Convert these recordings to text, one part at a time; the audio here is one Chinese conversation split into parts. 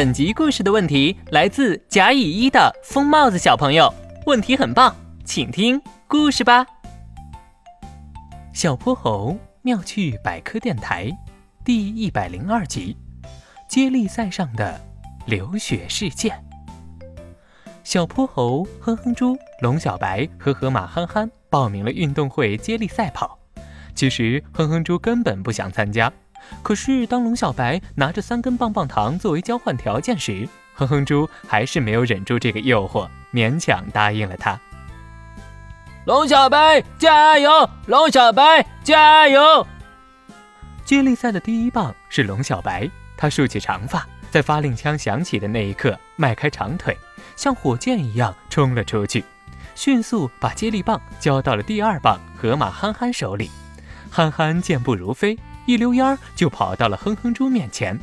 本集故事的问题来自甲乙一的疯帽子小朋友，问题很棒，请听故事吧。小泼猴妙趣百科电台第一百零二集：接力赛上的流血事件。小泼猴、哼哼猪、龙小白和河马憨憨报名了运动会接力赛跑，其实哼哼猪根本不想参加。可是，当龙小白拿着三根棒棒糖作为交换条件时，哼哼猪还是没有忍住这个诱惑，勉强答应了他。龙小白加油！龙小白加油！接力赛的第一棒是龙小白，他竖起长发，在发令枪响起的那一刻，迈开长腿，像火箭一样冲了出去，迅速把接力棒交到了第二棒河马憨憨手里。憨憨健步如飞。一溜烟儿就跑到了哼哼猪面前，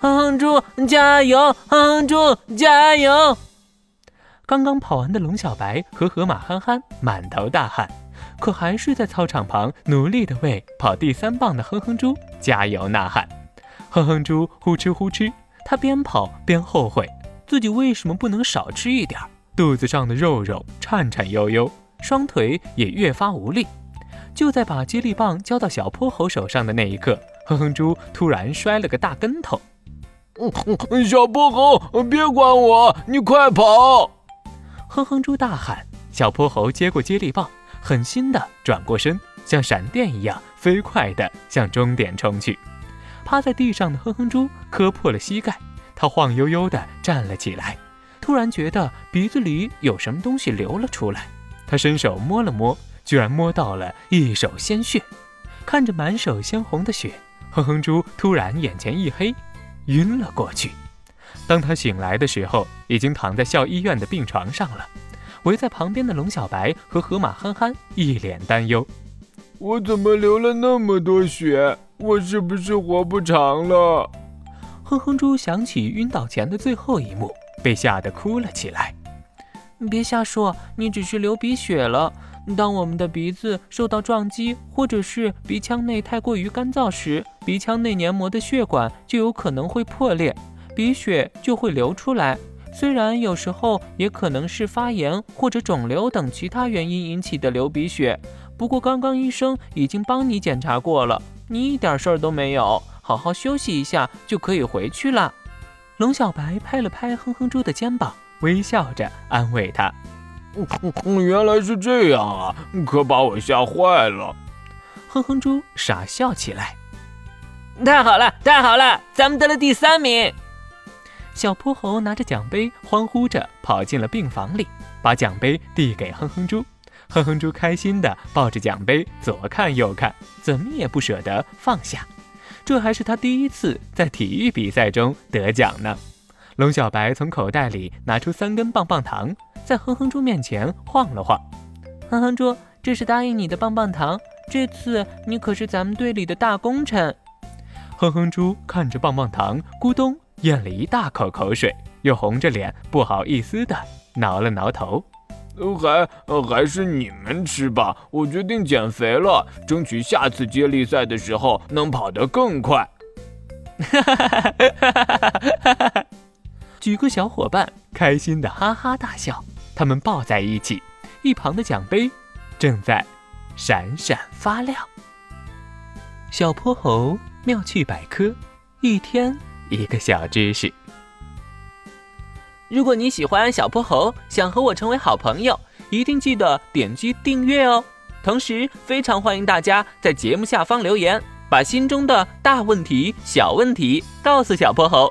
哼哼猪加油，哼哼猪加油！刚刚跑完的龙小白和河马憨憨满头大汗，可还是在操场旁努力地为跑第三棒的哼哼猪加油呐喊。哼哼猪呼哧呼哧，他边跑边后悔自己为什么不能少吃一点儿，肚子上的肉肉颤颤悠悠，双腿也越发无力。就在把接力棒交到小泼猴手上的那一刻，哼哼猪突然摔了个大跟头。小泼猴，别管我，你快跑！哼哼猪大喊。小泼猴接过接力棒，狠心的转过身，像闪电一样飞快的向终点冲去。趴在地上的哼哼猪磕破了膝盖，他晃悠悠的站了起来，突然觉得鼻子里有什么东西流了出来，他伸手摸了摸。居然摸到了一手鲜血，看着满手鲜红的血，哼哼猪突然眼前一黑，晕了过去。当他醒来的时候，已经躺在校医院的病床上了。围在旁边的龙小白和河马憨憨一脸担忧：“我怎么流了那么多血？我是不是活不长了？”哼哼猪想起晕倒前的最后一幕，被吓得哭了起来。别瞎说，你只是流鼻血了。当我们的鼻子受到撞击，或者是鼻腔内太过于干燥时，鼻腔内黏膜的血管就有可能会破裂，鼻血就会流出来。虽然有时候也可能是发炎或者肿瘤等其他原因引起的流鼻血，不过刚刚医生已经帮你检查过了，你一点事儿都没有，好好休息一下就可以回去了。龙小白拍了拍哼哼猪的肩膀，微笑着安慰他。原来是这样啊！可把我吓坏了。哼哼猪傻笑起来。太好了，太好了，咱们得了第三名！小泼猴拿着奖杯，欢呼着跑进了病房里，把奖杯递给哼哼猪。哼哼猪开心地抱着奖杯左看右看，怎么也不舍得放下。这还是他第一次在体育比赛中得奖呢。龙小白从口袋里拿出三根棒棒糖。在哼哼猪面前晃了晃，哼哼猪，这是答应你的棒棒糖。这次你可是咱们队里的大功臣。哼哼猪看着棒棒糖，咕咚咽了一大口口水，又红着脸不好意思的挠了挠头。还还是你们吃吧，我决定减肥了，争取下次接力赛的时候能跑得更快。哈哈哈哈哈哈！几个小伙伴开心的哈哈大笑。他们抱在一起，一旁的奖杯正在闪闪发亮。小泼猴妙趣百科，一天一个小知识。如果你喜欢小泼猴，想和我成为好朋友，一定记得点击订阅哦。同时，非常欢迎大家在节目下方留言，把心中的大问题、小问题告诉小泼猴，